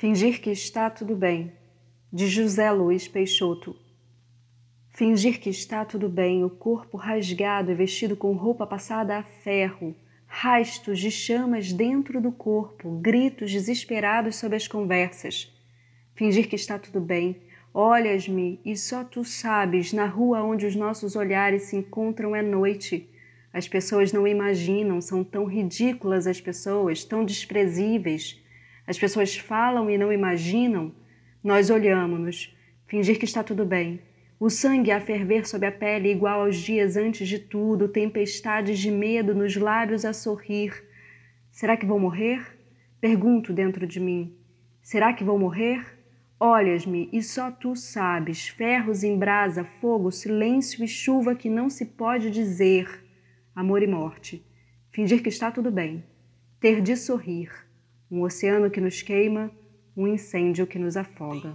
Fingir que está tudo bem, de José Luiz Peixoto. Fingir que está tudo bem, o corpo rasgado e vestido com roupa passada a ferro, rastos de chamas dentro do corpo, gritos desesperados sob as conversas. Fingir que está tudo bem, olhas-me e só tu sabes, na rua onde os nossos olhares se encontram é noite. As pessoas não imaginam, são tão ridículas as pessoas, tão desprezíveis as pessoas falam e não imaginam, nós olhamos-nos, fingir que está tudo bem. O sangue a ferver sob a pele igual aos dias antes de tudo, tempestades de medo nos lábios a sorrir. Será que vou morrer? Pergunto dentro de mim. Será que vou morrer? Olhas-me e só tu sabes, ferros em brasa, fogo, silêncio e chuva que não se pode dizer. Amor e morte. Fingir que está tudo bem. Ter de sorrir um oceano que nos queima, um incêndio que nos afoga.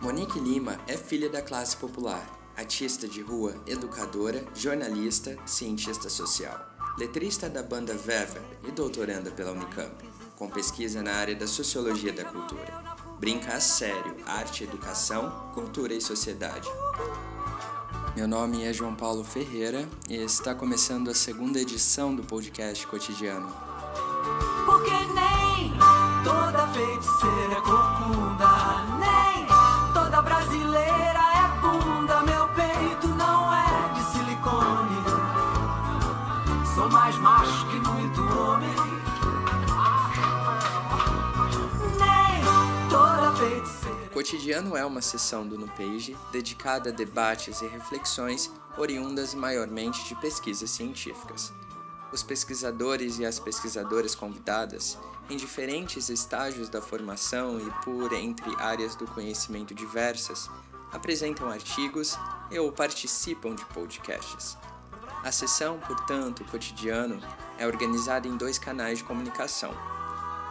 Monique Lima é filha da classe popular, artista de rua, educadora, jornalista, cientista social, letrista da banda Vever e doutoranda pela Unicamp, com pesquisa na área da sociologia da cultura. Brinca a sério arte, educação, cultura e sociedade. Meu nome é João Paulo Ferreira e está começando a segunda edição do podcast cotidiano. Porque nem toda feiticeira é corcunda, Cotidiano é uma sessão do NuPage dedicada a debates e reflexões oriundas maiormente de pesquisas científicas. Os pesquisadores e as pesquisadoras convidadas, em diferentes estágios da formação e por entre áreas do conhecimento diversas, apresentam artigos e ou participam de podcasts. A sessão, portanto, cotidiano, é organizada em dois canais de comunicação.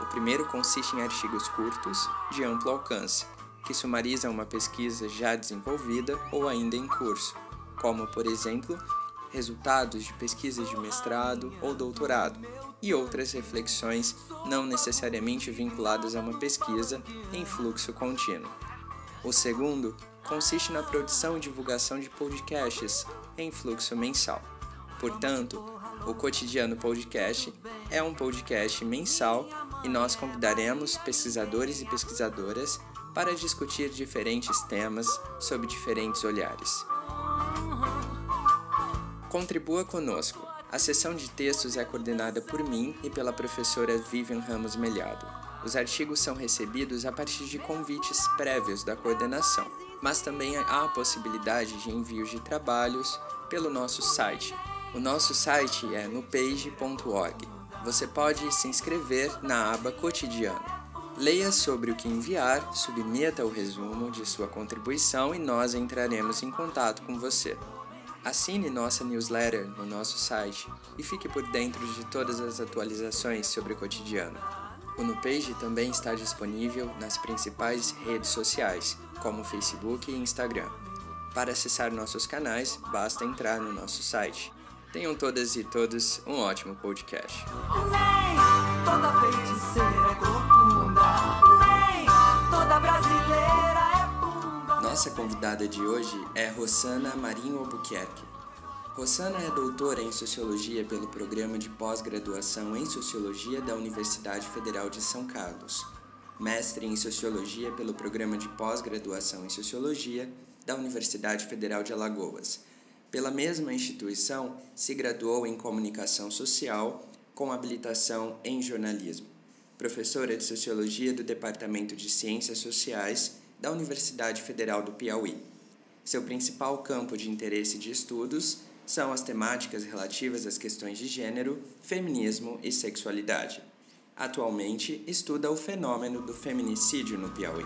O primeiro consiste em artigos curtos, de amplo alcance, que sumarizam uma pesquisa já desenvolvida ou ainda em curso, como, por exemplo, resultados de pesquisas de mestrado ou doutorado, e outras reflexões não necessariamente vinculadas a uma pesquisa em fluxo contínuo. O segundo consiste na produção e divulgação de podcasts em fluxo mensal. Portanto, o Cotidiano Podcast é um podcast mensal e nós convidaremos pesquisadores e pesquisadoras para discutir diferentes temas sob diferentes olhares. Contribua conosco. A sessão de textos é coordenada por mim e pela professora Vivian Ramos Melhado. Os artigos são recebidos a partir de convites prévios da coordenação, mas também há a possibilidade de envio de trabalhos pelo nosso site. O nosso site é nupage.org. Você pode se inscrever na aba Cotidiano. Leia sobre o que enviar, submeta o resumo de sua contribuição e nós entraremos em contato com você. Assine nossa newsletter no nosso site e fique por dentro de todas as atualizações sobre o cotidiano. O NuPage também está disponível nas principais redes sociais, como Facebook e Instagram. Para acessar nossos canais, basta entrar no nosso site. Tenham todas e todos um ótimo podcast. Nossa convidada de hoje é Rosana Marinho Albuquerque. Rosana é doutora em Sociologia pelo Programa de Pós-Graduação em Sociologia da Universidade Federal de São Carlos, mestre em Sociologia pelo Programa de Pós-Graduação em Sociologia da Universidade Federal de Alagoas. Pela mesma instituição, se graduou em Comunicação Social com habilitação em Jornalismo. Professora de Sociologia do Departamento de Ciências Sociais da Universidade Federal do Piauí. Seu principal campo de interesse de estudos são as temáticas relativas às questões de gênero, feminismo e sexualidade. Atualmente, estuda o fenômeno do feminicídio no Piauí.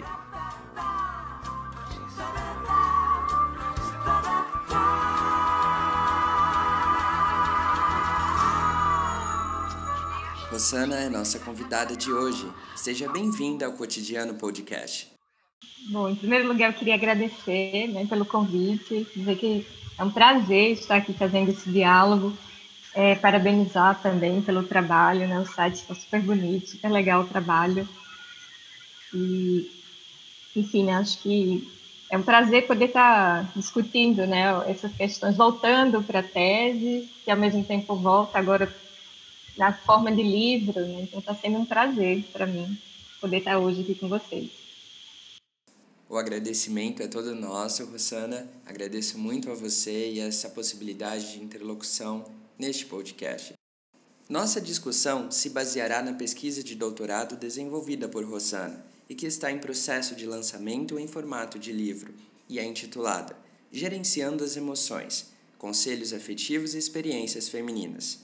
Rosana é nossa convidada de hoje. Seja bem-vinda ao Cotidiano Podcast. Bom, em primeiro lugar, eu queria agradecer né, pelo convite, dizer que é um prazer estar aqui fazendo esse diálogo, é, parabenizar também pelo trabalho, né, o site está super bonito, super legal o trabalho. E, enfim, acho que é um prazer poder estar discutindo né, essas questões, voltando para a tese, que ao mesmo tempo volta agora na forma de livro, né? então está sendo um prazer para mim poder estar hoje aqui com vocês. O agradecimento é todo nosso, Rosana. Agradeço muito a você e essa possibilidade de interlocução neste podcast. Nossa discussão se baseará na pesquisa de doutorado desenvolvida por Rosana e que está em processo de lançamento em formato de livro e é intitulada Gerenciando as Emoções: Conselhos Afetivos e Experiências Femininas.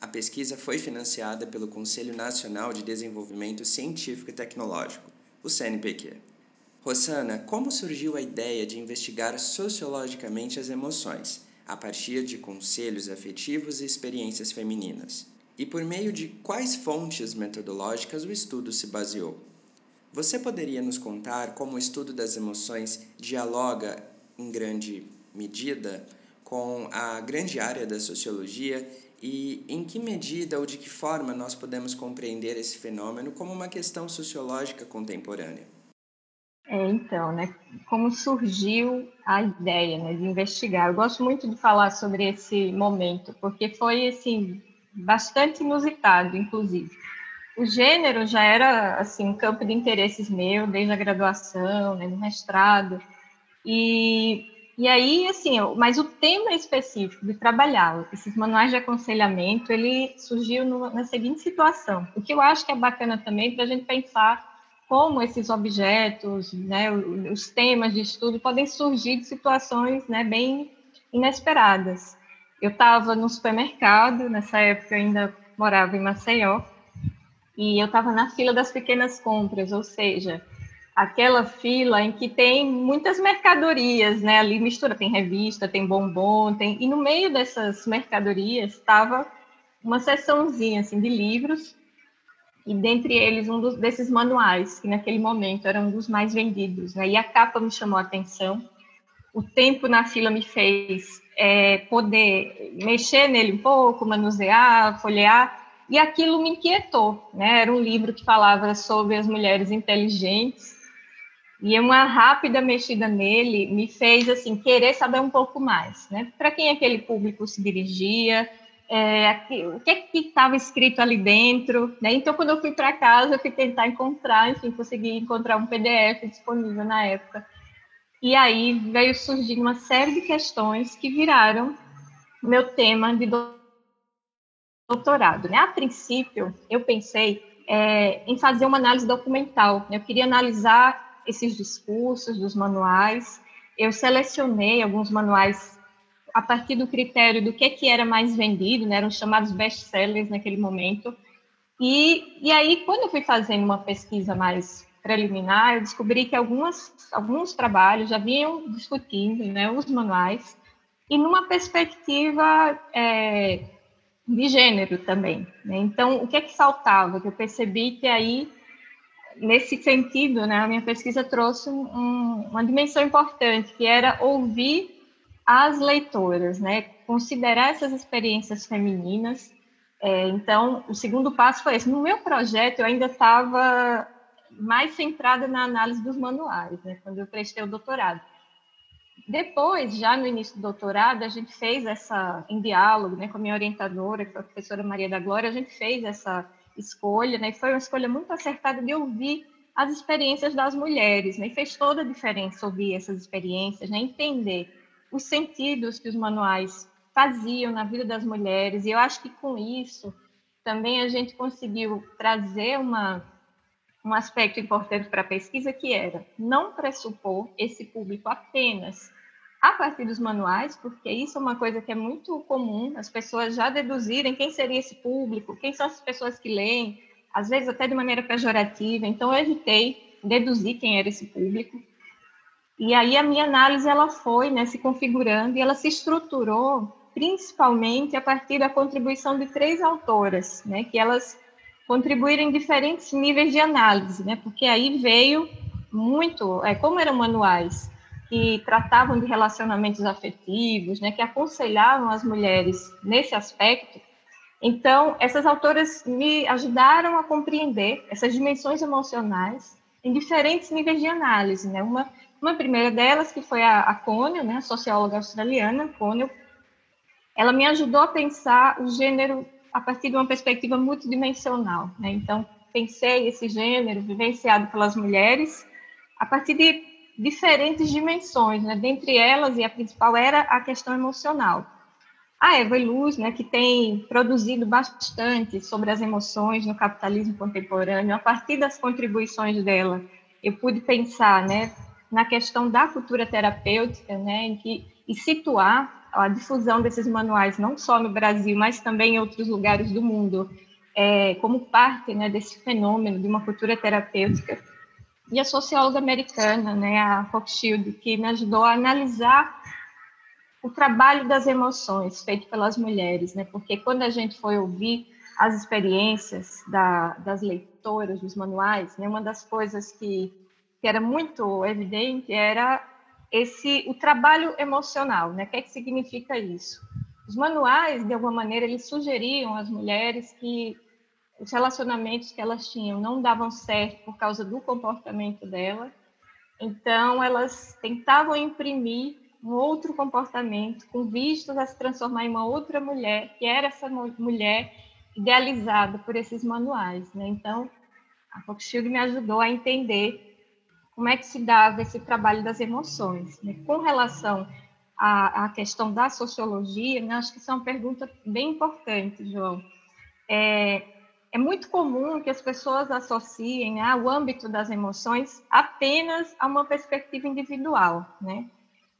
A pesquisa foi financiada pelo Conselho Nacional de Desenvolvimento Científico e Tecnológico, o CNPq. Rosana, como surgiu a ideia de investigar sociologicamente as emoções, a partir de conselhos afetivos e experiências femininas? E por meio de quais fontes metodológicas o estudo se baseou? Você poderia nos contar como o estudo das emoções dialoga, em grande medida, com a grande área da sociologia e em que medida ou de que forma nós podemos compreender esse fenômeno como uma questão sociológica contemporânea? É, então, né, como surgiu a ideia né, de investigar? Eu gosto muito de falar sobre esse momento, porque foi assim bastante inusitado, inclusive. O gênero já era assim um campo de interesses meu desde a graduação, né, no mestrado, e e aí, assim, mas o tema específico de trabalhar esses manuais de aconselhamento, ele surgiu no, na seguinte situação. O que eu acho que é bacana também para a gente pensar como esses objetos, né, os temas de estudo podem surgir de situações né, bem inesperadas. Eu estava no supermercado, nessa época eu ainda morava em Maceió, e eu estava na fila das pequenas compras, ou seja, aquela fila em que tem muitas mercadorias, né? Ali mistura, tem revista, tem bombom, tem... e no meio dessas mercadorias estava uma seçãozinha assim de livros e dentre eles um dos, desses manuais, que naquele momento era um dos mais vendidos. Né? E a capa me chamou a atenção, o tempo na fila me fez é, poder mexer nele um pouco, manusear, folhear, e aquilo me inquietou. Né? Era um livro que falava sobre as mulheres inteligentes, e uma rápida mexida nele me fez assim querer saber um pouco mais, né? Para quem aquele público se dirigia, é, o que é estava escrito ali dentro, né? Então, quando eu fui para casa, eu fui tentar encontrar, enfim, consegui encontrar um PDF disponível na época. E aí veio surgir uma série de questões que viraram meu tema de doutorado. Né? A princípio, eu pensei é, em fazer uma análise documental. Eu queria analisar esses discursos dos manuais. Eu selecionei alguns manuais a partir do critério do que, que era mais vendido, né, eram chamados best-sellers naquele momento. E, e aí, quando eu fui fazendo uma pesquisa mais preliminar, eu descobri que algumas, alguns trabalhos já vinham discutindo né, os manuais, e numa perspectiva é, de gênero também. Né? Então, o que é que faltava? Que eu percebi que aí, nesse sentido, né, a minha pesquisa trouxe um, uma dimensão importante, que era ouvir as leitoras, né? Considerar essas experiências femininas. É, então, o segundo passo foi esse. No meu projeto, eu ainda estava mais centrada na análise dos manuais, né? Quando eu prestei o doutorado. Depois, já no início do doutorado, a gente fez essa, em diálogo né, com a minha orientadora, que foi a professora Maria da Glória, a gente fez essa escolha, né, e foi uma escolha muito acertada de ouvir as experiências das mulheres, né, e fez toda a diferença ouvir essas experiências, né, entender os sentidos que os manuais faziam na vida das mulheres. E eu acho que com isso também a gente conseguiu trazer uma, um aspecto importante para a pesquisa, que era não pressupor esse público apenas a partir dos manuais, porque isso é uma coisa que é muito comum, as pessoas já deduzirem quem seria esse público, quem são as pessoas que leem, às vezes até de maneira pejorativa. Então, eu evitei deduzir quem era esse público. E aí a minha análise ela foi né, se configurando e ela se estruturou principalmente a partir da contribuição de três autoras, né, que elas contribuíram em diferentes níveis de análise, né, porque aí veio muito, é, como eram manuais que tratavam de relacionamentos afetivos, né, que aconselhavam as mulheres nesse aspecto, então essas autoras me ajudaram a compreender essas dimensões emocionais em diferentes níveis de análise, né? Uma, uma primeira delas, que foi a, a né, socióloga australiana, Conel, ela me ajudou a pensar o gênero a partir de uma perspectiva multidimensional. Né? Então, pensei esse gênero vivenciado pelas mulheres a partir de diferentes dimensões, né? dentre elas, e a principal era a questão emocional. A Eva Luz, né, que tem produzido bastante sobre as emoções no capitalismo contemporâneo, a partir das contribuições dela, eu pude pensar né, na questão da cultura terapêutica, né, em que, e situar a difusão desses manuais, não só no Brasil, mas também em outros lugares do mundo, é, como parte né, desse fenômeno de uma cultura terapêutica. E a socióloga americana, né, a Rothschild, que me ajudou a analisar o trabalho das emoções feito pelas mulheres, né, porque quando a gente foi ouvir as experiências da, das leitoras dos manuais, né, uma das coisas que, que era muito evidente era esse o trabalho emocional, né? O que, é que significa isso? Os manuais, de alguma maneira, eles sugeriam às mulheres que os relacionamentos que elas tinham não davam certo por causa do comportamento dela, então elas tentavam imprimir um outro comportamento com vistas a se transformar em uma outra mulher, que era essa mulher idealizada por esses manuais, né? Então, a Rothschild me ajudou a entender como é que se dava esse trabalho das emoções. Né? Com relação à, à, questão da sociologia, né, acho que isso é uma pergunta bem importante, João. É, é muito comum que as pessoas associem né, o âmbito das emoções apenas a uma perspectiva individual. Né?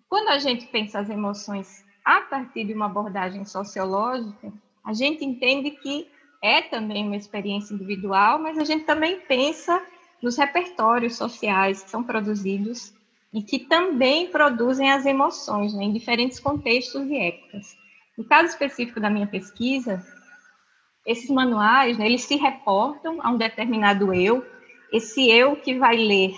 Quando a gente pensa as emoções a partir de uma abordagem sociológica, a gente entende que é também uma experiência individual, mas a gente também pensa nos repertórios sociais que são produzidos e que também produzem as emoções né, em diferentes contextos e épocas. No caso específico da minha pesquisa, esses manuais, né, eles se reportam a um determinado eu, esse eu que vai ler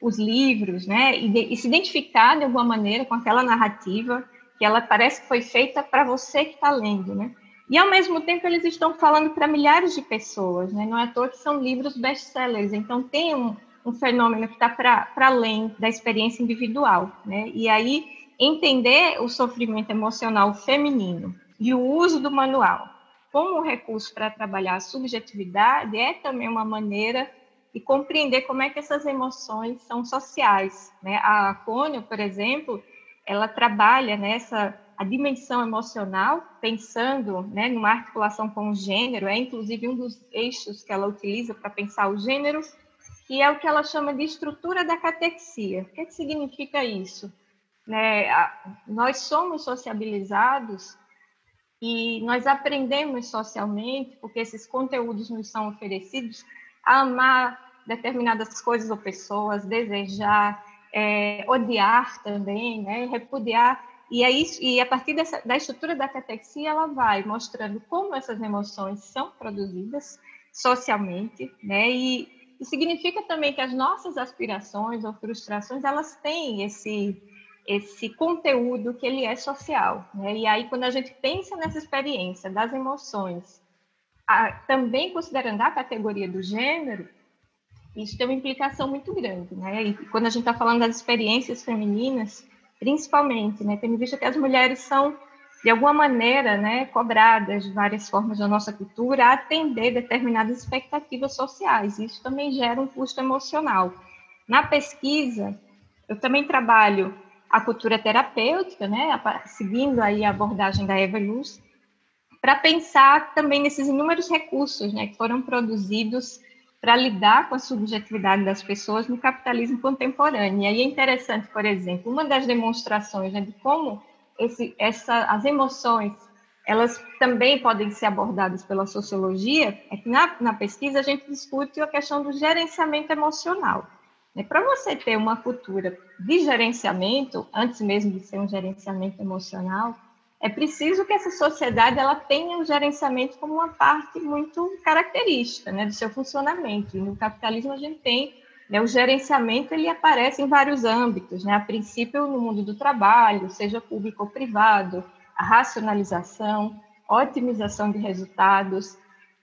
os livros, né, e, de, e se identificar de alguma maneira com aquela narrativa que ela parece que foi feita para você que está lendo, né? E, ao mesmo tempo, eles estão falando para milhares de pessoas, né? não é à toa que são livros best-sellers, então tem um, um fenômeno que está para além da experiência individual. Né? E aí, entender o sofrimento emocional feminino e o uso do manual como recurso para trabalhar a subjetividade é também uma maneira de compreender como é que essas emoções são sociais. Né? A Cônio, por exemplo, ela trabalha nessa a dimensão emocional, pensando né, numa articulação com o gênero, é inclusive um dos eixos que ela utiliza para pensar o gênero, que é o que ela chama de estrutura da catexia. O que, é que significa isso? Né, nós somos sociabilizados e nós aprendemos socialmente, porque esses conteúdos nos são oferecidos, a amar determinadas coisas ou pessoas, desejar, é, odiar também, né, repudiar e, isso, e a partir dessa, da estrutura da catexia, ela vai mostrando como essas emoções são produzidas socialmente, né? E, e significa também que as nossas aspirações ou frustrações, elas têm esse, esse conteúdo que ele é social, né? E aí, quando a gente pensa nessa experiência das emoções, a, também considerando a categoria do gênero, isso tem uma implicação muito grande, né? E quando a gente está falando das experiências femininas, principalmente, né, tendo visto que as mulheres são, de alguma maneira, né, cobradas de várias formas da nossa cultura a atender determinadas expectativas sociais. Isso também gera um custo emocional. Na pesquisa, eu também trabalho a cultura terapêutica, né, seguindo aí a abordagem da Eva Luz, para pensar também nesses inúmeros recursos né, que foram produzidos para lidar com a subjetividade das pessoas no capitalismo contemporâneo. E aí é interessante, por exemplo, uma das demonstrações né, de como esse, essa, as emoções elas também podem ser abordadas pela sociologia, é que na, na pesquisa a gente discute a questão do gerenciamento emocional. Né? Para você ter uma cultura de gerenciamento, antes mesmo de ser um gerenciamento emocional, é preciso que essa sociedade ela tenha o gerenciamento como uma parte muito característica né, do seu funcionamento. E no capitalismo a gente tem né, o gerenciamento ele aparece em vários âmbitos, né? A princípio no mundo do trabalho, seja público ou privado, a racionalização, otimização de resultados,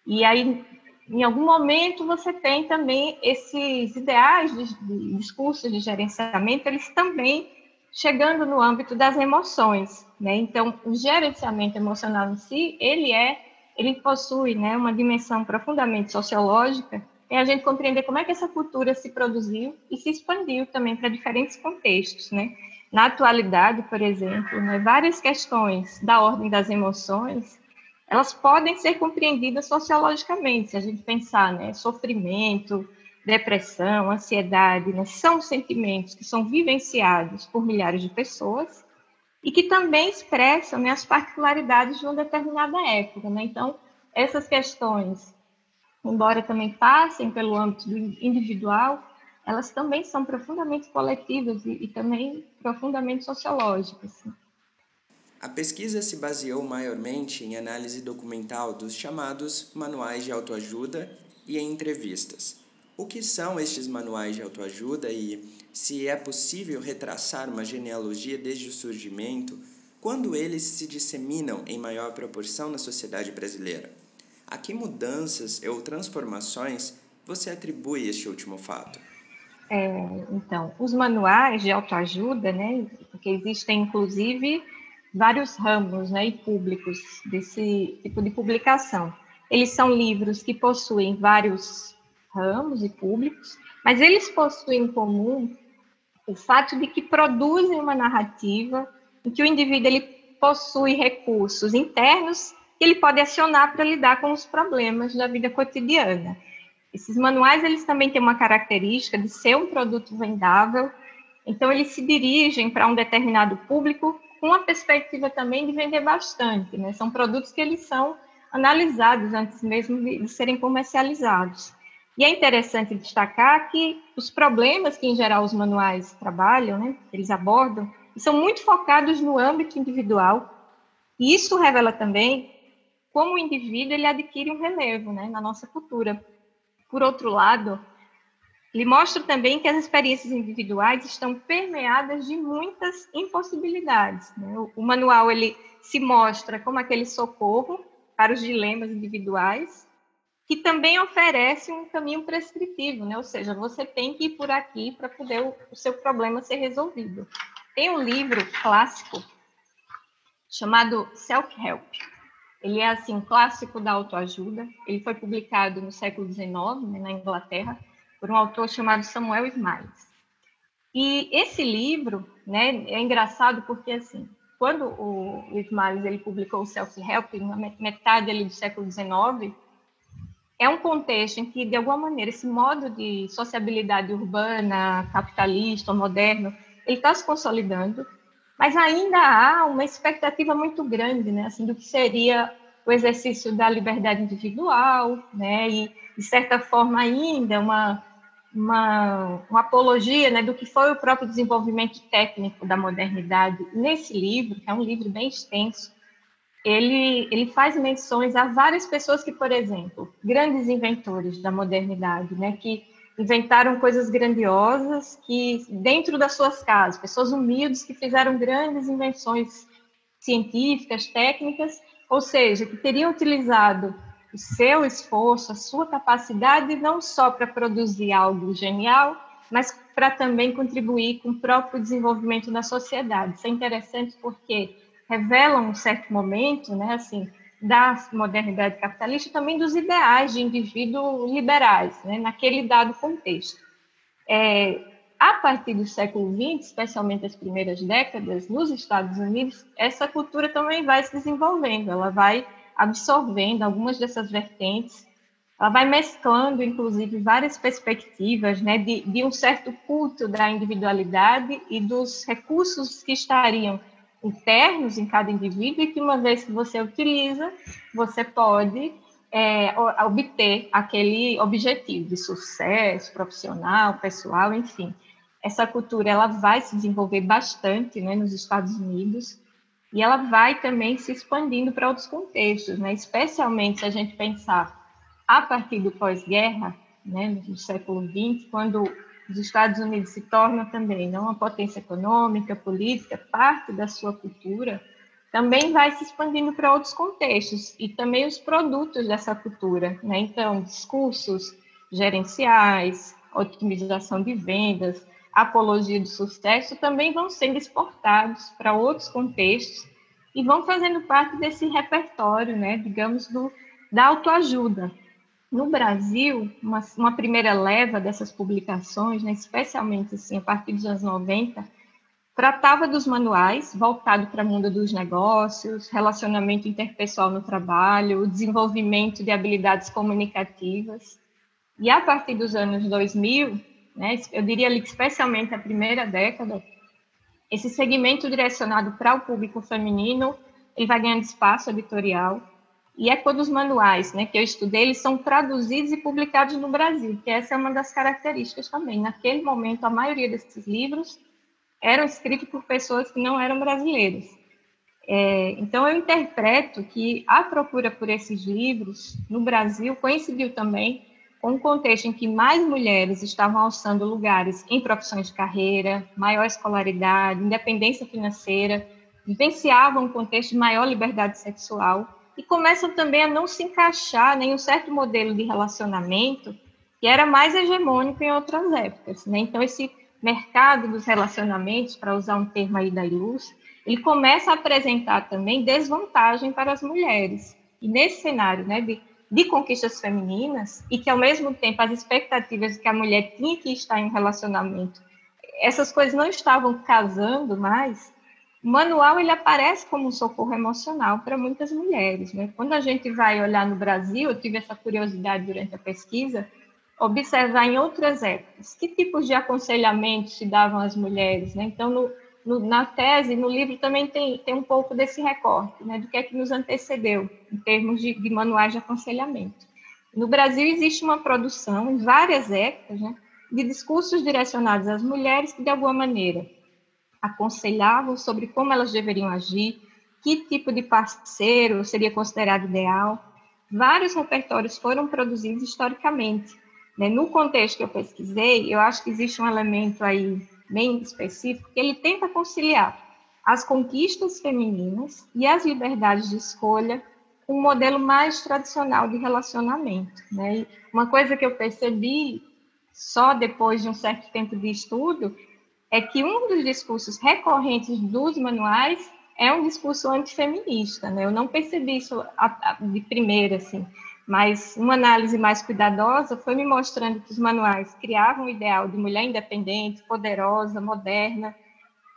e aí em algum momento você tem também esses ideais de, de discursos de gerenciamento, eles também chegando no âmbito das emoções, né? Então, o gerenciamento emocional em si, ele é, ele possui, né, uma dimensão profundamente sociológica é a gente compreender como é que essa cultura se produziu e se expandiu também para diferentes contextos, né? Na atualidade, por exemplo, né, várias questões da ordem das emoções, elas podem ser compreendidas sociologicamente, se a gente pensar, né, sofrimento, depressão, ansiedade, né, são sentimentos que são vivenciados por milhares de pessoas e que também expressam né, as particularidades de uma determinada época. Né? Então, essas questões embora também passem pelo âmbito individual, elas também são profundamente coletivas e, e também profundamente sociológicas. A pesquisa se baseou maiormente em análise documental dos chamados manuais de autoajuda e em entrevistas. O que são estes manuais de autoajuda e se é possível retraçar uma genealogia desde o surgimento, quando eles se disseminam em maior proporção na sociedade brasileira? A que mudanças ou transformações você atribui este último fato? É, então, os manuais de autoajuda, né, porque existem inclusive vários ramos né, e públicos desse tipo de publicação. Eles são livros que possuem vários ramos e públicos, mas eles possuem em comum o fato de que produzem uma narrativa em que o indivíduo ele possui recursos internos que ele pode acionar para lidar com os problemas da vida cotidiana. Esses manuais eles também têm uma característica de ser um produto vendável, então eles se dirigem para um determinado público com a perspectiva também de vender bastante, né? São produtos que eles são analisados antes mesmo de, serem comercializados. E é interessante destacar que os problemas que, em geral, os manuais trabalham, né, eles abordam, são muito focados no âmbito individual. E isso revela também como o indivíduo ele adquire um relevo né, na nossa cultura. Por outro lado, ele mostra também que as experiências individuais estão permeadas de muitas impossibilidades. Né? O, o manual ele se mostra como aquele socorro para os dilemas individuais, que também oferece um caminho prescritivo, né? ou seja, você tem que ir por aqui para poder o, o seu problema ser resolvido. Tem um livro clássico chamado Self Help, ele é assim um clássico da autoajuda. Ele foi publicado no século XIX, né, na Inglaterra, por um autor chamado Samuel Smiles. E esse livro, né, é engraçado porque assim, quando o, Smiles ele publicou o Self Help na metade ali do século XIX, é um contexto em que de alguma maneira esse modo de sociabilidade urbana, capitalista, moderno, ele está se consolidando mas ainda há uma expectativa muito grande, né, assim, do que seria o exercício da liberdade individual, né, e de certa forma ainda uma uma, uma apologia, né, do que foi o próprio desenvolvimento técnico da modernidade. Nesse livro, que é um livro bem extenso, ele, ele faz menções a várias pessoas que, por exemplo, grandes inventores da modernidade, né, que inventaram coisas grandiosas que dentro das suas casas, pessoas humildes que fizeram grandes invenções científicas, técnicas, ou seja, que teriam utilizado o seu esforço, a sua capacidade não só para produzir algo genial, mas para também contribuir com o próprio desenvolvimento da sociedade. Isso é interessante porque revela um certo momento, né, assim, da modernidade capitalista, também dos ideais de indivíduo liberais, né, naquele dado contexto. É, a partir do século XX, especialmente as primeiras décadas, nos Estados Unidos, essa cultura também vai se desenvolvendo, ela vai absorvendo algumas dessas vertentes, ela vai mesclando, inclusive, várias perspectivas né, de, de um certo culto da individualidade e dos recursos que estariam internos em cada indivíduo e que uma vez que você utiliza, você pode é, obter aquele objetivo de sucesso profissional, pessoal, enfim. Essa cultura ela vai se desenvolver bastante né, nos Estados Unidos e ela vai também se expandindo para outros contextos, né, especialmente se a gente pensar a partir do pós-guerra, né, no século XX, quando os Estados Unidos se tornam também não uma potência econômica, política, parte da sua cultura, também vai se expandindo para outros contextos e também os produtos dessa cultura, né? Então, discursos gerenciais, otimização de vendas, apologia do sucesso também vão sendo exportados para outros contextos e vão fazendo parte desse repertório, né, digamos, do, da autoajuda. No Brasil, uma, uma primeira leva dessas publicações, né, especialmente assim, a partir dos anos 90, tratava dos manuais voltado para o mundo dos negócios, relacionamento interpessoal no trabalho, desenvolvimento de habilidades comunicativas. E a partir dos anos 2000, né, eu diria ali especialmente a primeira década, esse segmento direcionado para o público feminino, ele vai ganhando espaço editorial, e é quando os manuais né, que eu estudei, eles são traduzidos e publicados no Brasil, que essa é uma das características também. Naquele momento, a maioria desses livros eram escritos por pessoas que não eram brasileiras. É, então, eu interpreto que a procura por esses livros no Brasil coincidiu também com um contexto em que mais mulheres estavam alçando lugares em profissões de carreira, maior escolaridade, independência financeira, vivenciavam um contexto de maior liberdade sexual e começam também a não se encaixar em um certo modelo de relacionamento que era mais hegemônico em outras épocas. Né? Então, esse mercado dos relacionamentos, para usar um termo aí da Ilus, ele começa a apresentar também desvantagem para as mulheres. E nesse cenário né, de, de conquistas femininas, e que ao mesmo tempo as expectativas de que a mulher tinha que estar em um relacionamento, essas coisas não estavam casando mais, manual ele aparece como um socorro emocional para muitas mulheres. Né? Quando a gente vai olhar no Brasil, eu tive essa curiosidade durante a pesquisa, observar em outras épocas que tipos de aconselhamento se davam às mulheres. Né? Então, no, no, na tese, no livro também tem, tem um pouco desse recorte, né, do que é que nos antecedeu em termos de, de manuais de aconselhamento. No Brasil existe uma produção em várias épocas né, de discursos direcionados às mulheres que, de alguma maneira, aconselhavam sobre como elas deveriam agir, que tipo de parceiro seria considerado ideal. Vários repertórios foram produzidos historicamente, né? No contexto que eu pesquisei, eu acho que existe um elemento aí bem específico que ele tenta conciliar as conquistas femininas e as liberdades de escolha um modelo mais tradicional de relacionamento. Né? Uma coisa que eu percebi só depois de um certo tempo de estudo é que um dos discursos recorrentes dos manuais é um discurso antifeminista. Né? Eu não percebi isso de primeira, assim. Mas uma análise mais cuidadosa foi me mostrando que os manuais criavam o ideal de mulher independente, poderosa, moderna,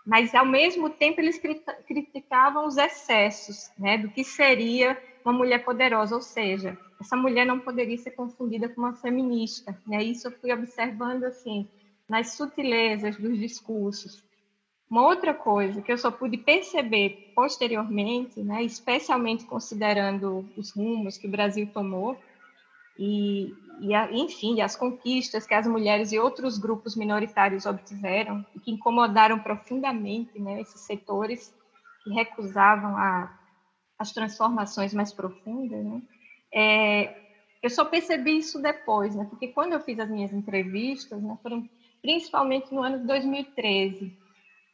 mas ao mesmo tempo eles criticavam os excessos, né, do que seria uma mulher poderosa, ou seja, essa mulher não poderia ser confundida com uma feminista, né? Isso eu fui observando assim nas sutilezas dos discursos. Uma outra coisa que eu só pude perceber posteriormente, né, especialmente considerando os rumos que o Brasil tomou, e, e a, enfim, as conquistas que as mulheres e outros grupos minoritários obtiveram, e que incomodaram profundamente né, esses setores que recusavam a, as transformações mais profundas, né, é, eu só percebi isso depois, né, porque quando eu fiz as minhas entrevistas, né, foram principalmente no ano de 2013,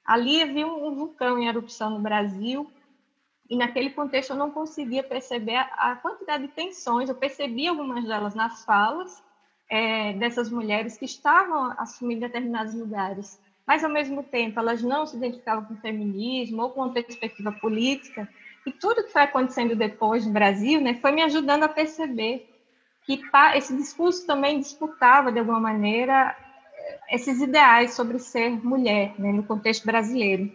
Ali havia um vulcão em erupção no Brasil e naquele contexto eu não conseguia perceber a, quantidade de tensões. Eu percebi algumas delas nas falas é, dessas mulheres que estavam assumindo determinados lugares, mas ao mesmo tempo elas não se identificavam com o feminismo ou com uma perspectiva política. E tudo que foi acontecendo depois no Brasil né, foi me ajudando a perceber que esse discurso também disputava, de alguma maneira, esses ideais sobre ser mulher, né, no contexto brasileiro.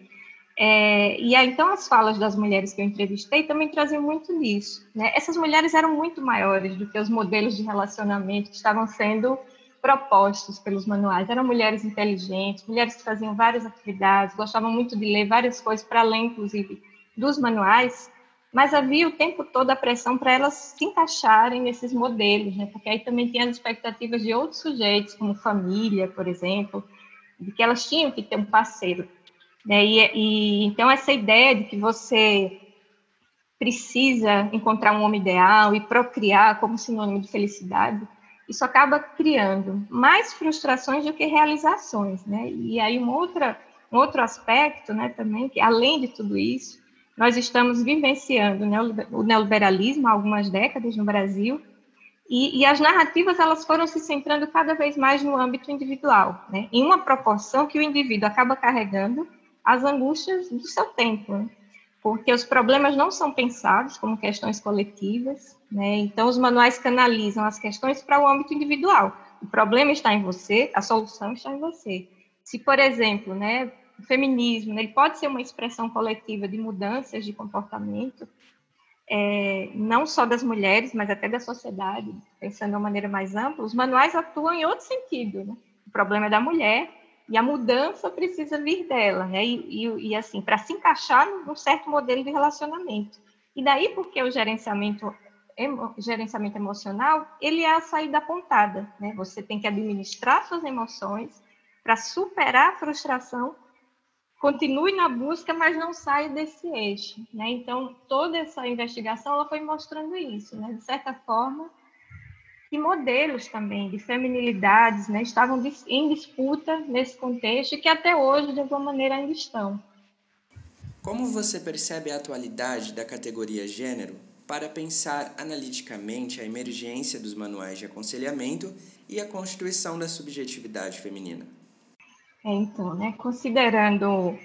É, e aí, então, as falas das mulheres que eu entrevistei também traziam muito disso. Né? Essas mulheres eram muito maiores do que os modelos de relacionamento que estavam sendo propostos pelos manuais. Eram mulheres inteligentes, mulheres que faziam várias atividades, gostavam muito de ler várias coisas, para além, inclusive, dos manuais, mas havia o tempo todo a pressão para elas se encaixarem nesses modelos, né? porque aí também tinha as expectativas de outros sujeitos, como família, por exemplo, de que elas tinham que ter um parceiro. Né? E, e, então, essa ideia de que você precisa encontrar um homem ideal e procriar como sinônimo de felicidade, isso acaba criando mais frustrações do que realizações, né? E aí uma outra, um outro aspecto, né, também, que além de tudo isso, nós estamos vivenciando o neoliberalismo há algumas décadas no Brasil, e, e, as narrativas elas foram se centrando cada vez mais no âmbito individual, né? em uma proporção que o indivíduo acaba carregando as angústias do seu tempo, né? porque os problemas não são pensados como questões coletivas, né? então os manuais canalizam as questões para o âmbito individual. O problema está em você, a solução está em você. Se, por exemplo, né, o feminismo ele pode ser uma expressão coletiva de mudanças de comportamento, é, não só das mulheres, mas até da sociedade, pensando de uma maneira mais ampla, os manuais atuam em outro sentido. Né? O problema é da mulher e a mudança precisa vir dela, né? E, e, e assim, para se encaixar num certo modelo de relacionamento. E daí porque o gerenciamento gerenciamento emocional, ele é a saída apontada, né? Você tem que administrar suas emoções para superar a frustração continue na busca, mas não saia desse eixo, né? Então, toda essa investigação ela foi mostrando isso, né? De certa forma, que modelos também de feminilidades, né, estavam em disputa nesse contexto e que até hoje de alguma maneira ainda estão. Como você percebe a atualidade da categoria gênero para pensar analiticamente a emergência dos manuais de aconselhamento e a constituição da subjetividade feminina? É, então, né, considerando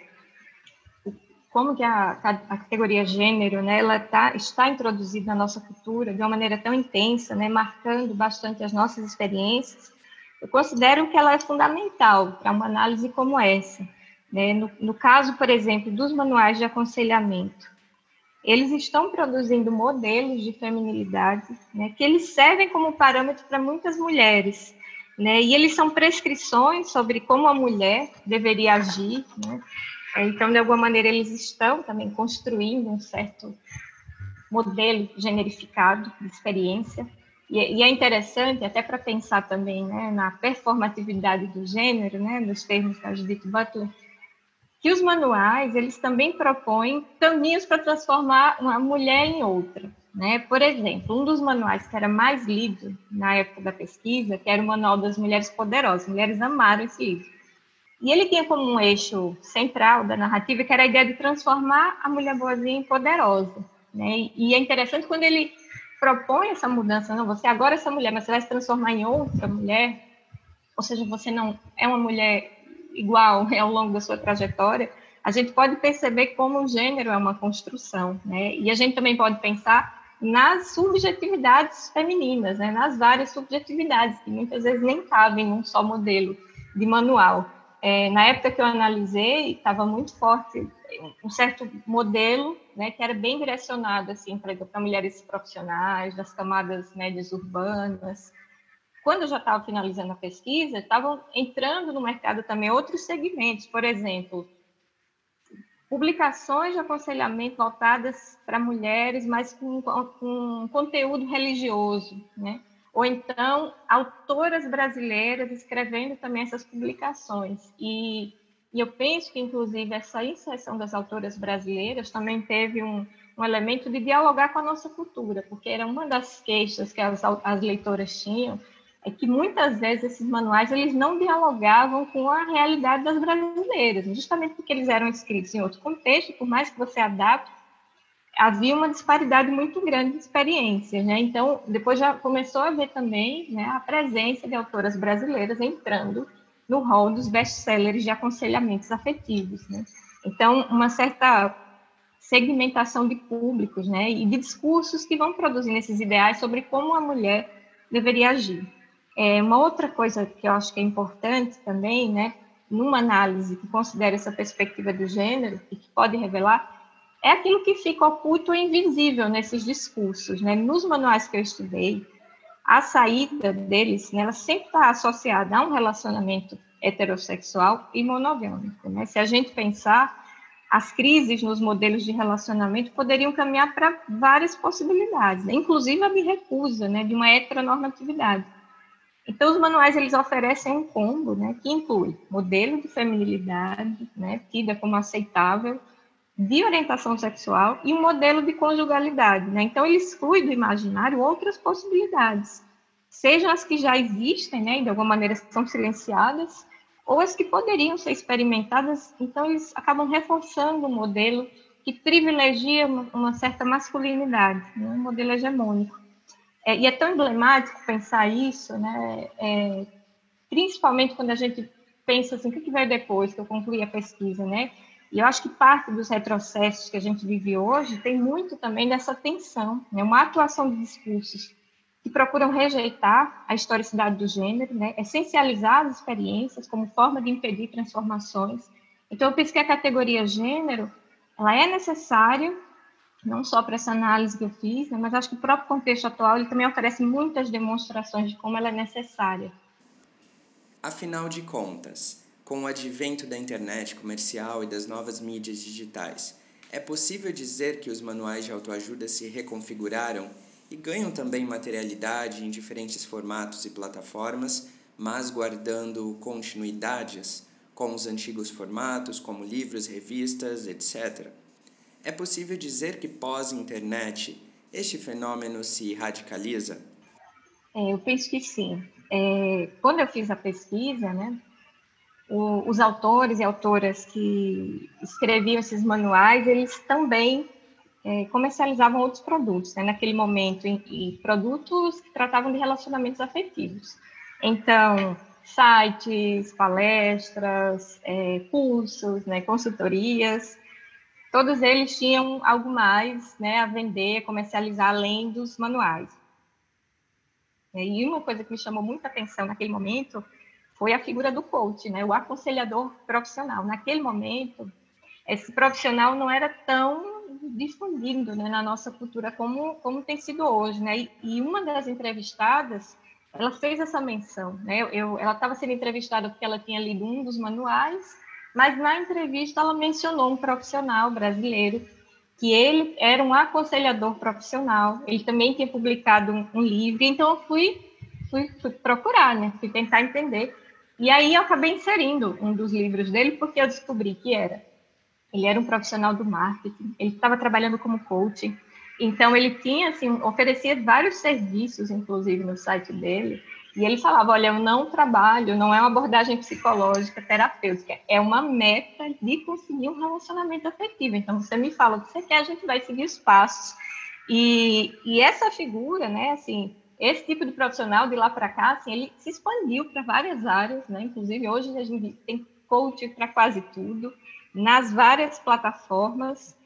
como que a, a, categoria gênero, né, ela tá, está introduzida na nossa cultura de uma maneira tão intensa, né, marcando bastante as nossas experiências, eu considero que ela é fundamental para uma análise como essa. Né? No, no caso, por exemplo, dos manuais de aconselhamento, eles estão produzindo modelos de feminilidade né, que eles servem como parâmetro para muitas mulheres, né? E eles são prescrições sobre como a mulher deveria agir, né? Então, de alguma maneira, eles estão também construindo um certo modelo generificado de experiência. E, e é interessante, até para pensar também né, na performatividade do gênero, né, nos termos da Judith Butler, que os manuais eles também propõem caminhos para transformar uma mulher em outra. Né? Por exemplo, um dos manuais que era mais lido na época da pesquisa, que era o Manual das Mulheres Poderosas, mulheres amaram esse livro. E ele tinha como um eixo central da narrativa que era a ideia de transformar a mulher boazinha em poderosa. Né? E é interessante quando ele propõe essa mudança, não, você agora é essa mulher, mas você vai se transformar em outra mulher, ou seja, você não é uma mulher igual ao longo da sua trajetória, a gente pode perceber como o gênero é uma construção, né? E a gente também pode pensar nas subjetividades femininas, né, nas várias subjetividades, que muitas vezes nem cabem num só modelo de manual. É, na época que eu analisei, estava muito forte um certo modelo né, que era bem direcionado assim, para mulheres profissionais, das camadas médias urbanas. Quando eu já estava finalizando a pesquisa, estavam entrando no mercado também outros segmentos, por exemplo, publicações de aconselhamento voltadas para mulheres, mas com, com conteúdo religioso, né? Ou então, autoras brasileiras escrevendo também essas publicações. E, e eu penso que, inclusive, essa inserção das autoras brasileiras também teve um, um elemento de dialogar com a nossa cultura, porque era uma das queixas que as, as leitoras tinham, é que muitas vezes esses manuais eles não dialogavam com a realidade das brasileiras, justamente porque eles eram escritos em outro contexto, por mais que você adapte, havia uma disparidade muito grande de experiências, né? Então, depois já começou a ver também né, a presença de autoras brasileiras entrando no rol dos best-sellers de aconselhamentos afetivos, né? Então, uma certa segmentação de públicos, né, e de discursos que vão produzindo esses ideais sobre como a mulher deveria agir. É, uma outra coisa que eu acho que é importante também, né, numa análise que considera essa perspectiva do gênero e que pode revelar, é aquilo que fica oculto ou invisível nesses discursos. Né? Nos manuais que eu estudei, a saída deles, né, ela sempre está associada a um relacionamento heterossexual e monogâmico. Né? Se a gente pensar, as crises nos modelos de relacionamento poderiam caminhar para várias possibilidades, né? inclusive a de recusa né, de uma heteronormatividade. Então, os manuais eles oferecem um combo, né, que inclui modelo de feminilidade, né, tida como aceitável, de orientação sexual e um modelo de conjugalidade, né? Então, ele exclui do imaginário outras possibilidades, sejam as que já existem, né, de alguma maneira são silenciadas, ou as que poderiam ser experimentadas, então eles acabam reforçando um modelo que privilegia uma certa masculinidade, né, um modelo hegemônico. É, e é tão emblemático pensar isso, né, é, principalmente quando a gente pensa assim, o que, vai depois que eu concluí a pesquisa, né? E eu acho que parte dos retrocessos que a gente vive hoje tem muito também dessa tensão, né? uma atuação de discursos que procuram rejeitar a historicidade do gênero, né? essencializar as experiências como forma de impedir transformações. Então, eu penso que a categoria gênero ela é necessária, não só para essa análise que eu fiz, né? mas acho que o próprio contexto atual ele também oferece muitas demonstrações de como ela é necessária. Afinal de contas, com o advento da internet comercial e das novas mídias digitais, é possível dizer que os manuais de autoajuda se reconfiguraram e ganham também materialidade em diferentes formatos e plataformas, mas guardando continuidades com os antigos formatos, como livros, revistas, etc. É possível dizer que pós-internet este fenômeno se radicaliza? É, eu penso que sim é, quando eu fiz a pesquisa, né, o, os autores e autoras que escreviam esses manuais, eles também é, comercializavam outros produtos, né, naquele momento, e produtos que tratavam de relacionamentos afetivos. Então, sites, palestras, é, cursos, né, consultorias, todos eles tinham algo mais né, a vender, a comercializar além dos manuais. E uma coisa que me chamou muita atenção naquele momento foi a figura do coach, né? o aconselhador profissional. Naquele momento, esse profissional não era tão difundido né, na nossa cultura como, como tem sido hoje. Né? E, e uma das entrevistadas, ela fez essa menção. Né? Eu, ela estava sendo entrevistada porque ela tinha lido um dos manuais, mas na entrevista ela mencionou um profissional brasileiro que ele era um aconselhador profissional, ele também tinha publicado um, um livro, então eu fui, fui, fui, procurar, né? fui tentar entender. E aí eu acabei inserindo um dos livros dele, porque eu descobri que era. Ele era um profissional do marketing, ele estava trabalhando como coach, então ele tinha, assim, oferecia vários serviços, inclusive, no site dele, e ele falava: olha, eu não trabalho, não é uma abordagem psicológica, terapêutica, é uma meta de conseguir um relacionamento afetivo. Então, você me fala o que você quer, a gente vai seguir os passos. E, e essa figura, né, assim, esse tipo de profissional de lá para cá, assim, ele se expandiu para várias áreas, né? Inclusive, hoje a gente tem coach para quase tudo, nas várias plataformas.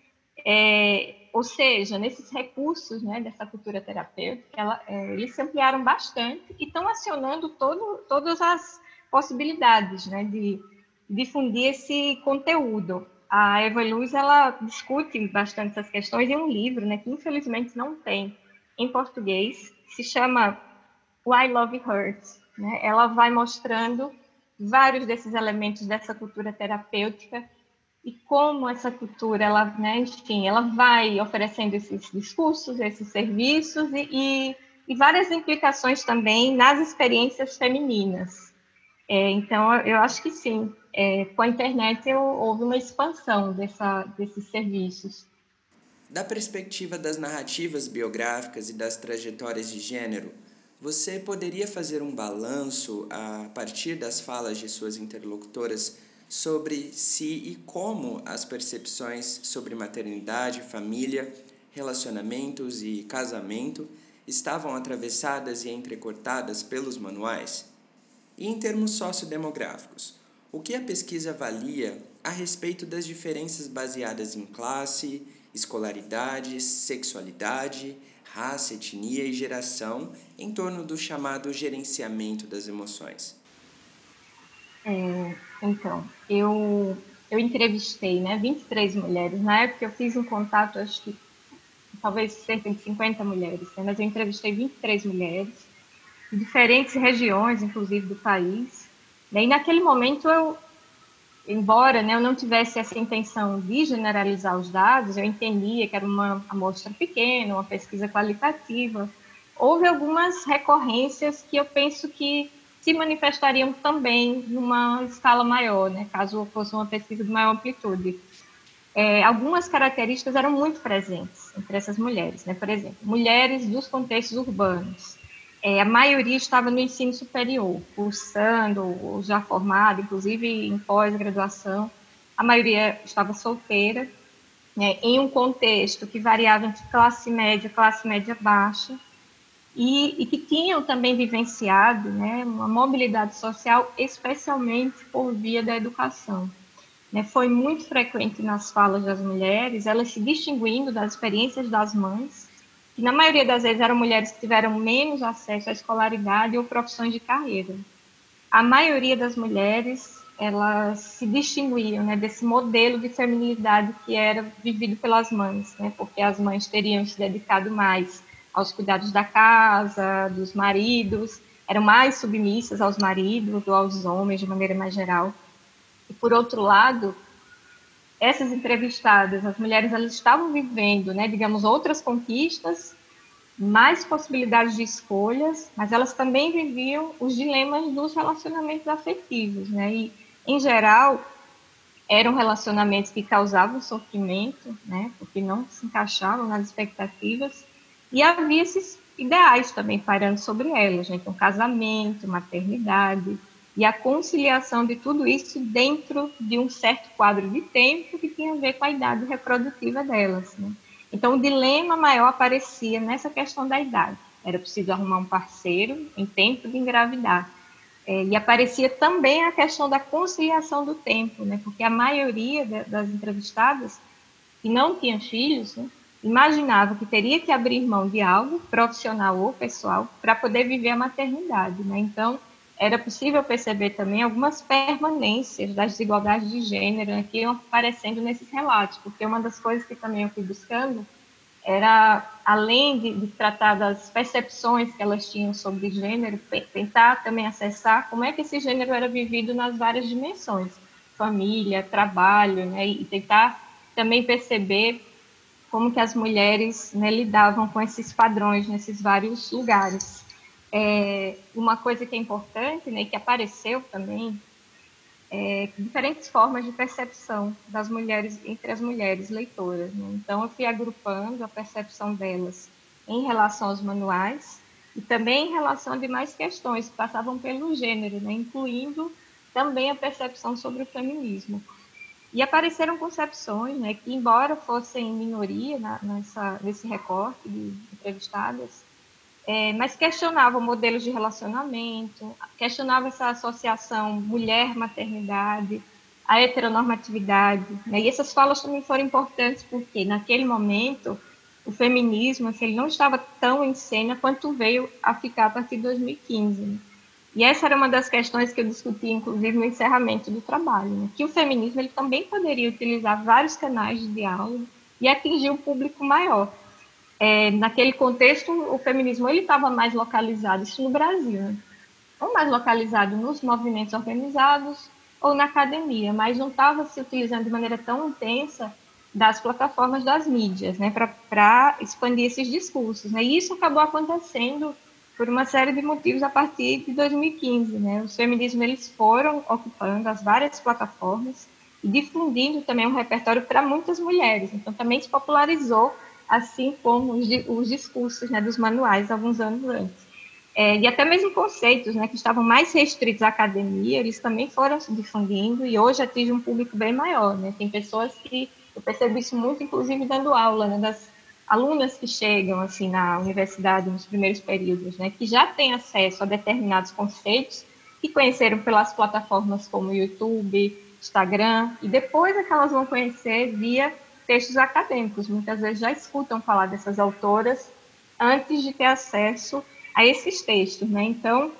É, ou seja, nesses recursos né, dessa cultura terapêutica, ela, é, eles se ampliaram bastante e estão acionando todo, todas as possibilidades né, de difundir esse conteúdo. A Eva Luz ela discute bastante essas questões em um livro né, que infelizmente não tem em português, se chama Why Love Hurts. Né? Ela vai mostrando vários desses elementos dessa cultura terapêutica e como essa cultura, ela, né, enfim, ela vai oferecendo esses discursos, esses serviços e, e, e várias implicações também nas experiências femininas. É, então, eu acho que sim, é, com a internet eu, houve uma expansão dessa, desses serviços. Da perspectiva das narrativas biográficas e das trajetórias de gênero, você poderia fazer um balanço a partir das falas de suas interlocutoras sobre se e como as percepções sobre maternidade, família, relacionamentos e casamento estavam atravessadas e entrecortadas pelos manuais? E em termos sociodemográficos, o que a pesquisa avalia a respeito das diferenças baseadas em classe, escolaridade, sexualidade, raça, etnia e geração em torno do chamado gerenciamento das emoções? É, então, eu, eu entrevistei né, 23 mulheres. Na época eu fiz um contato, acho que talvez cerca de 50 mulheres, né, mas eu entrevistei 23 mulheres, de diferentes regiões, inclusive, do país. E naquele momento eu, embora né, eu não tivesse essa intenção de generalizar os dados, eu entendia que era uma amostra pequena, uma pesquisa qualitativa. Houve algumas recorrências que eu penso que se manifestariam também numa escala maior, né, caso fosse uma pesquisa de maior amplitude. É, algumas características eram muito presentes entre essas mulheres, né? por exemplo, mulheres dos contextos urbanos, é, a maioria estava no ensino superior, cursando, ou já formado, inclusive em pós-graduação. A maioria estava solteira, né, em um contexto que variava entre classe média e classe média baixa, e, e, que tinham também vivenciado né, uma mobilidade social, especialmente por via da educação. Né, foi muito frequente nas falas das mulheres, elas se distinguindo das experiências das mães, que na maioria das vezes eram mulheres que tiveram menos acesso à escolaridade ou profissões de carreira. A maioria das mulheres elas se distinguiam né, desse modelo de feminilidade que era vivido pelas mães, né, porque as mães teriam se dedicado mais aos cuidados da casa, dos maridos, eram mais submissas aos maridos ou aos homens de maneira mais geral. E por outro lado, essas entrevistadas, as mulheres, elas estavam vivendo, né, digamos, outras conquistas, mais possibilidades de escolhas, mas elas também viviam os dilemas dos relacionamentos afetivos, né? E em geral eram relacionamentos que causavam sofrimento, né? Porque não se encaixavam nas expectativas e havia esses ideais também parando sobre elas? Então, casamento, maternidade e a conciliação de tudo isso dentro de um certo quadro de tempo que tinha a ver com a idade reprodutiva delas, né? Então, o dilema maior aparecia nessa questão da idade. Era preciso arrumar um parceiro em tempo de engravidar. É, e aparecia também a questão da conciliação do tempo, né? Porque a maioria das entrevistadas que não tinham filhos, né, imaginava que teria que abrir mão de algo, profissional ou pessoal, para poder viver a maternidade. Né? Então, era possível perceber também algumas permanências das desigualdades de gênero né, que iam aparecendo nesses relatos, porque uma das coisas que também eu fui buscando era, além de, de tratar das percepções que elas tinham sobre gênero, tentar também acessar como é que esse gênero era vivido nas várias dimensões, família, trabalho, né, e tentar também perceber como que as mulheres né, lidavam com esses padrões nesses vários lugares. É, uma coisa que é importante, né, que apareceu também, é, diferentes formas de percepção das mulheres entre as mulheres leitoras. Né? Então, eu fui agrupando a percepção delas em relação aos manuais e também em relação a demais questões que passavam pelo gênero, né? incluindo também a percepção sobre o feminismo. E apareceram concepções né, que, embora fossem minoria na, nessa, nesse recorte de entrevistadas, é, mas questionavam modelos de relacionamento, questionavam essa associação mulher-maternidade, a heteronormatividade. Né? E essas falas também foram importantes porque, naquele momento, o feminismo assim, ele não estava tão em cena quanto veio a ficar a partir de 2015. Né? E essa era uma das questões que eu discuti, inclusive, no encerramento do trabalho, né? que o feminismo ele também poderia utilizar vários canais de diálogo e atingir um público maior. É, naquele contexto, o feminismo ele estava mais localizado, isso no Brasil, né? ou mais localizado nos movimentos organizados ou na academia, mas não estava se utilizando de maneira tão intensa das plataformas das mídias, né, para expandir esses discursos. Né? E isso acabou acontecendo por uma série de motivos a partir de 2015, né? Os feminismos eles foram ocupando as várias plataformas e difundindo também um repertório para muitas mulheres. Então também se popularizou, assim como os, os discursos né, dos manuais alguns anos antes. É, e até mesmo conceitos né, que estavam mais restritos à academia, eles também foram se difundindo e hoje atinge um público bem maior. Né? Tem pessoas que, eu percebo isso muito, inclusive dando aula, né, das alunas que chegam assim na universidade nos primeiros períodos, né, que já têm acesso a determinados conceitos que conheceram pelas plataformas como YouTube, Instagram, e depois é que elas vão conhecer via textos acadêmicos. Muitas vezes já escutam falar dessas autoras antes de ter acesso a esses textos, né? Então,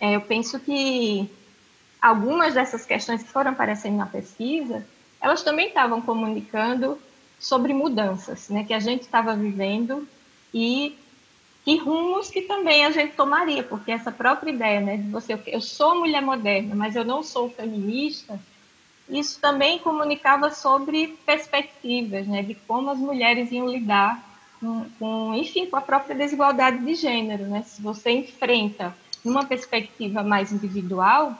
é, eu penso que algumas dessas questões que foram aparecendo na pesquisa, elas também estavam comunicando sobre mudanças né, que a gente estava vivendo e que rumos que também a gente tomaria, porque essa própria ideia né, de você, eu sou mulher moderna, mas eu não sou feminista, isso também comunicava sobre perspectivas, né, de como as mulheres iam lidar com, com, enfim, com a própria desigualdade de gênero, né? Se você enfrenta numa perspectiva mais individual,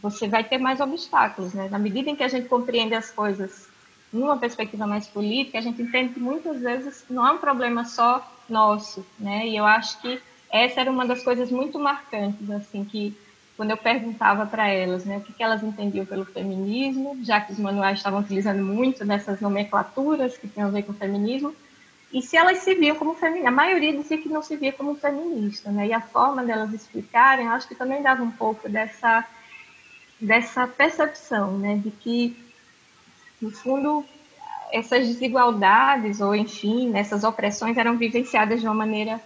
você vai ter mais obstáculos, né? Na medida em que a gente compreende as coisas numa perspectiva mais política, a gente entende que muitas vezes não é um problema só nosso, né? E eu acho que essa era uma das coisas muito marcantes, assim, que quando eu perguntava para elas, né, o que, que elas entendiam pelo feminismo, já que os manuais estavam utilizando muito dessas nomenclaturas que tinham a ver com o feminismo, e se elas se viam como feministas. A maioria dizia que não se via como feminista, né? E a forma delas explicarem, eu acho que também dava um pouco dessa, dessa percepção, né? De que, no fundo, essas desigualdades, ou enfim, essas opressões eram vivenciadas de uma maneira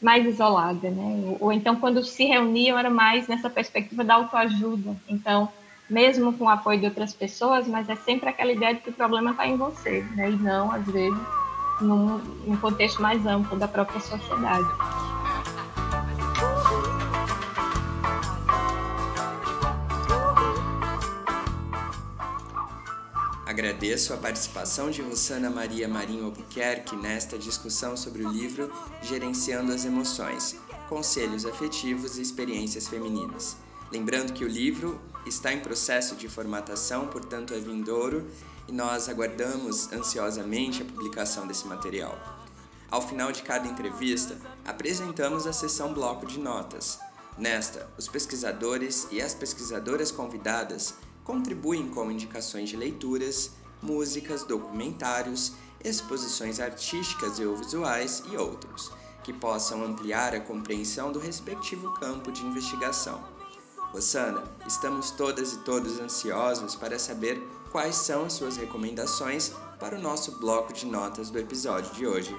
mais isolada, né? Ou então quando se reuniam era mais nessa perspectiva da autoajuda. Então, mesmo com o apoio de outras pessoas, mas é sempre aquela ideia de que o problema está em você, né? E não, às vezes, num, num contexto mais amplo da própria sociedade. Agradeço a participação de Rosana Maria Marinho Albuquerque nesta discussão sobre o livro Gerenciando as Emoções, Conselhos Afetivos e Experiências Femininas. Lembrando que o livro está em processo de formatação, portanto é vindouro, e nós aguardamos ansiosamente a publicação desse material. Ao final de cada entrevista, apresentamos a sessão Bloco de Notas. Nesta, os pesquisadores e as pesquisadoras convidadas contribuem com indicações de leituras, músicas, documentários, exposições artísticas e visuais e outros, que possam ampliar a compreensão do respectivo campo de investigação. Rosana, estamos todas e todos ansiosos para saber quais são as suas recomendações para o nosso bloco de notas do episódio de hoje.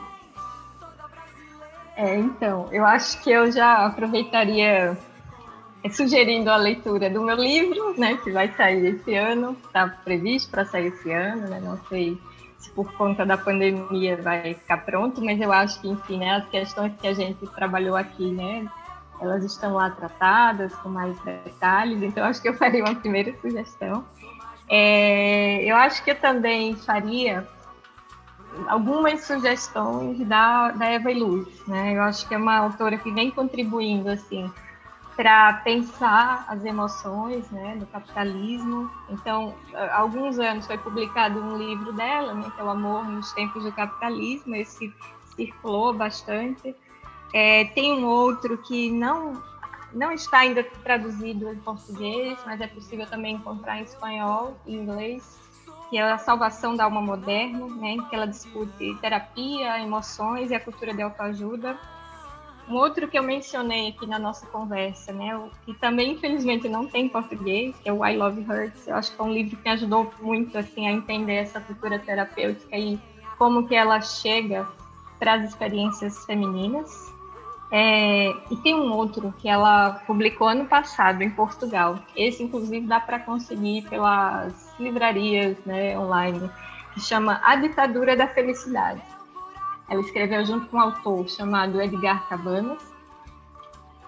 É, então, eu acho que eu já aproveitaria sugerindo a leitura do meu livro, né, que vai sair esse ano, está previsto para sair esse ano, né, não sei se por conta da pandemia vai ficar pronto, mas eu acho que, enfim, né, as questões que a gente trabalhou aqui, né, elas estão lá tratadas com mais detalhes, então acho que eu faria uma primeira sugestão. É, eu acho que eu também faria algumas sugestões da, da Eva Luz, né? Eu acho que é uma autora que vem contribuindo, assim, para pensar as emoções né, do capitalismo. Então, há alguns anos foi publicado um livro dela, né, que é O Amor nos Tempos do Capitalismo, esse circulou bastante. É, tem um outro que não, não está ainda traduzido em português, mas é possível também encontrar em espanhol e inglês, que é A Salvação da Alma Moderna, né, que ela discute terapia, emoções e a cultura de autoajuda um outro que eu mencionei aqui na nossa conversa, né, que também infelizmente não tem em português, que é o I Love Hurts. Eu acho que é um livro que me ajudou muito assim a entender essa cultura terapêutica e como que ela chega para as experiências femininas. É, e tem um outro que ela publicou ano passado em Portugal. Esse, inclusive, dá para conseguir pelas livrarias né, online, que chama A Ditadura da Felicidade. Ela escreveu junto com um autor chamado Edgar Cabanas.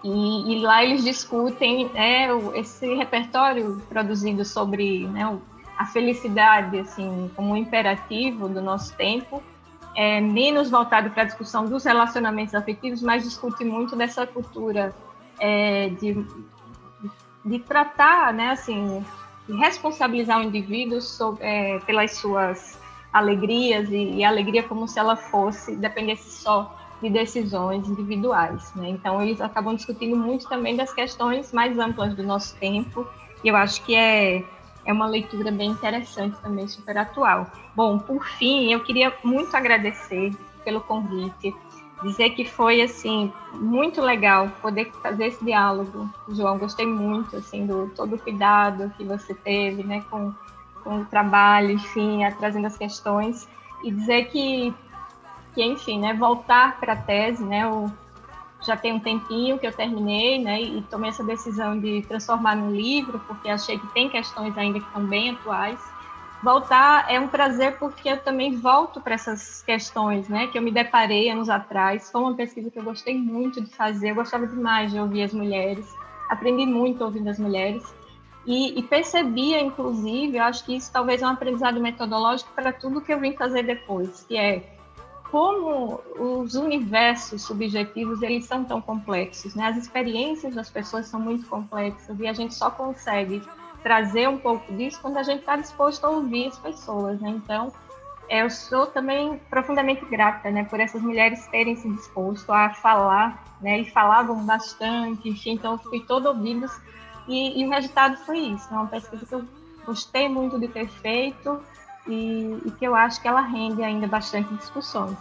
E, e lá eles discutem né, esse repertório produzido sobre né, a felicidade assim como um imperativo do nosso tempo, é menos voltado para a discussão dos relacionamentos afetivos, mas discute muito dessa cultura é, de, de tratar, né, assim, de responsabilizar o indivíduo sobre, é, pelas suas alegrias e, e alegria como se ela fosse dependesse só de decisões individuais. Né? Então, eles acabam discutindo muito também das questões mais amplas do nosso tempo, e eu acho que é, é uma leitura bem interessante também, super atual. Bom, por fim, eu queria muito agradecer pelo convite, dizer que foi, assim, muito legal poder fazer esse diálogo. João, gostei muito, assim, do todo o cuidado que você teve, né, com com o trabalho, enfim, trazendo as questões e dizer que, que enfim, né, voltar para a tese, né, já tem um tempinho que eu terminei, né, e tomei essa decisão de transformar no livro, porque achei que tem questões ainda que estão bem atuais. Voltar é um prazer porque eu também volto para essas questões, né, que eu me deparei anos atrás. Foi uma pesquisa que eu gostei muito de fazer, eu gostava demais de ouvir as mulheres, aprendi muito ouvindo as mulheres. E, e, percebia, inclusive, eu acho que isso talvez é um aprendizado metodológico para tudo que eu vim fazer depois, que é como os universos subjetivos eles são tão complexos, né? As experiências das pessoas são muito complexas e a gente só consegue trazer um pouco disso quando a gente está disposto a ouvir as pessoas, né? Então, eu sou também profundamente grata, né, por essas mulheres terem se disposto a falar, né? E falavam bastante, enfim, então eu fui todo ouvido. E, e, o resultado foi isso. É uma pesquisa que eu gostei muito de ter feito e, e que eu acho que ela rende ainda bastante discussões.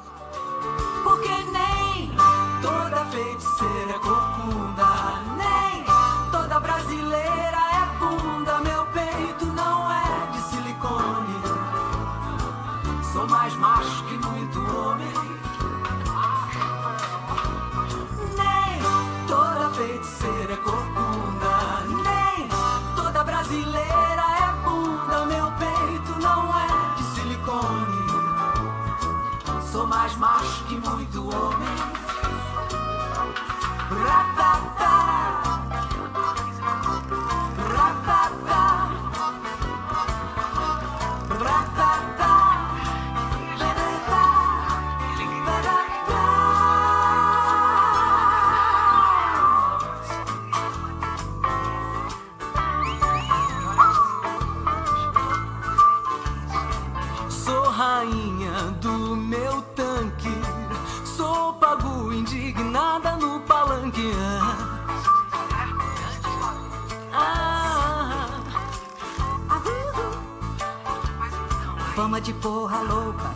de porra louca.